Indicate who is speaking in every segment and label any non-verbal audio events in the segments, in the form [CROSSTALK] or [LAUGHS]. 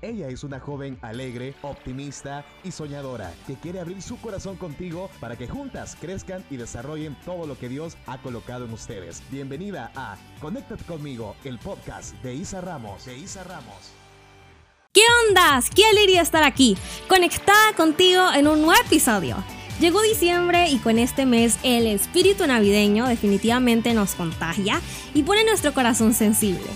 Speaker 1: Ella es una joven alegre, optimista y soñadora que quiere abrir su corazón contigo para que juntas crezcan y desarrollen todo lo que Dios ha colocado en ustedes. Bienvenida a Conéctate conmigo, el podcast de Isa Ramos. De Isa Ramos.
Speaker 2: ¿Qué ondas? Qué alegría estar aquí, conectada contigo en un nuevo episodio. Llegó diciembre y con este mes el espíritu navideño definitivamente nos contagia y pone nuestro corazón sensible.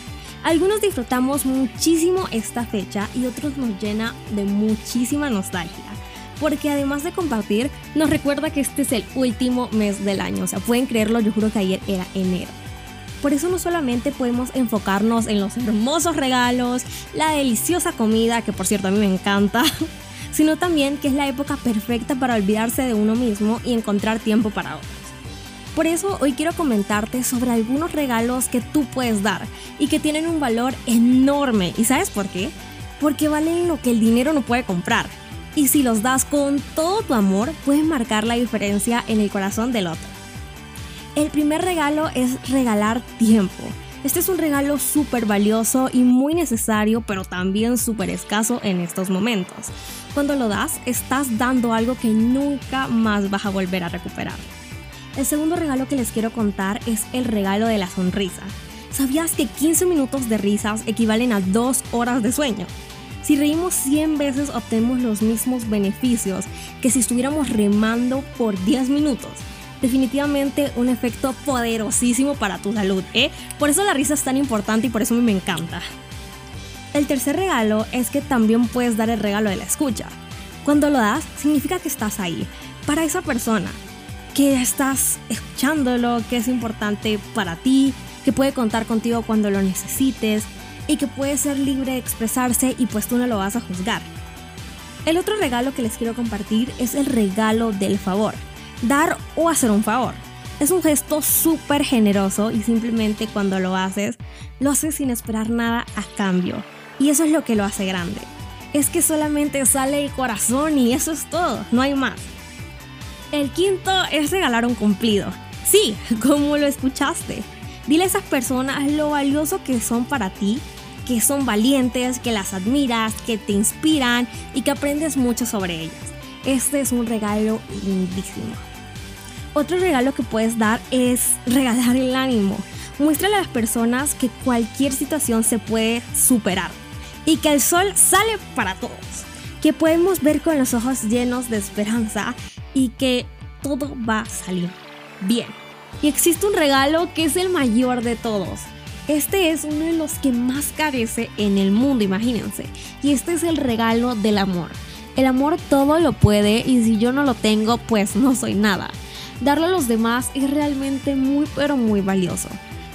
Speaker 2: Algunos disfrutamos muchísimo esta fecha y otros nos llena de muchísima nostalgia. Porque además de compartir, nos recuerda que este es el último mes del año. O sea, pueden creerlo, yo juro que ayer era enero. Por eso no solamente podemos enfocarnos en los hermosos regalos, la deliciosa comida, que por cierto a mí me encanta, [LAUGHS] sino también que es la época perfecta para olvidarse de uno mismo y encontrar tiempo para otros. Por eso hoy quiero comentarte sobre algunos regalos que tú puedes dar y que tienen un valor enorme. ¿Y sabes por qué? Porque valen lo que el dinero no puede comprar. Y si los das con todo tu amor, pueden marcar la diferencia en el corazón del otro. El primer regalo es regalar tiempo. Este es un regalo súper valioso y muy necesario, pero también súper escaso en estos momentos. Cuando lo das, estás dando algo que nunca más vas a volver a recuperar. El segundo regalo que les quiero contar es el regalo de la sonrisa. ¿Sabías que 15 minutos de risas equivalen a 2 horas de sueño? Si reímos 100 veces obtenemos los mismos beneficios que si estuviéramos remando por 10 minutos definitivamente un efecto poderosísimo para tu salud, ¿eh? Por eso la risa es tan importante y por eso me encanta. El tercer regalo es que también puedes dar el regalo de la escucha. Cuando lo das, significa que estás ahí, para esa persona, que estás escuchándolo, que es importante para ti, que puede contar contigo cuando lo necesites y que puede ser libre de expresarse y pues tú no lo vas a juzgar. El otro regalo que les quiero compartir es el regalo del favor dar o hacer un favor. Es un gesto súper generoso y simplemente cuando lo haces, lo haces sin esperar nada a cambio. Y eso es lo que lo hace grande. Es que solamente sale el corazón y eso es todo, no hay más. El quinto es regalar un cumplido. Sí, [LAUGHS] como lo escuchaste. Dile a esas personas lo valioso que son para ti, que son valientes, que las admiras, que te inspiran y que aprendes mucho sobre ellas. Este es un regalo lindísimo. Otro regalo que puedes dar es regalar el ánimo. Muéstrale a las personas que cualquier situación se puede superar y que el sol sale para todos. Que podemos ver con los ojos llenos de esperanza y que todo va a salir bien. Y existe un regalo que es el mayor de todos. Este es uno de los que más carece en el mundo, imagínense. Y este es el regalo del amor. El amor todo lo puede y si yo no lo tengo, pues no soy nada darle a los demás es realmente muy pero muy valioso.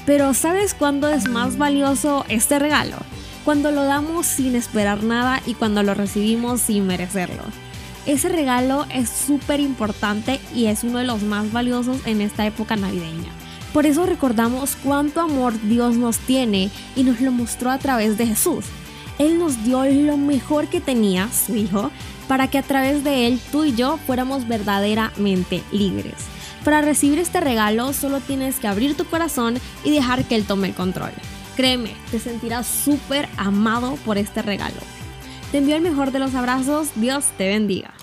Speaker 2: Pero ¿sabes cuándo es más valioso este regalo? Cuando lo damos sin esperar nada y cuando lo recibimos sin merecerlo. Ese regalo es súper importante y es uno de los más valiosos en esta época navideña. Por eso recordamos cuánto amor Dios nos tiene y nos lo mostró a través de Jesús. Él nos dio lo mejor que tenía, su Hijo, para que a través de Él tú y yo fuéramos verdaderamente libres. Para recibir este regalo solo tienes que abrir tu corazón y dejar que Él tome el control. Créeme, te sentirás súper amado por este regalo. Te envío el mejor de los abrazos, Dios te bendiga.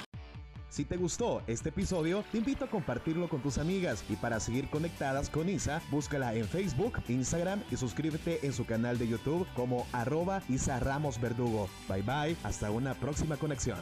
Speaker 1: Si te gustó este episodio, te invito a compartirlo con tus amigas y para seguir conectadas con Isa, búscala en Facebook, Instagram y suscríbete en su canal de YouTube como arroba Isa Ramos Verdugo. Bye bye, hasta una próxima conexión.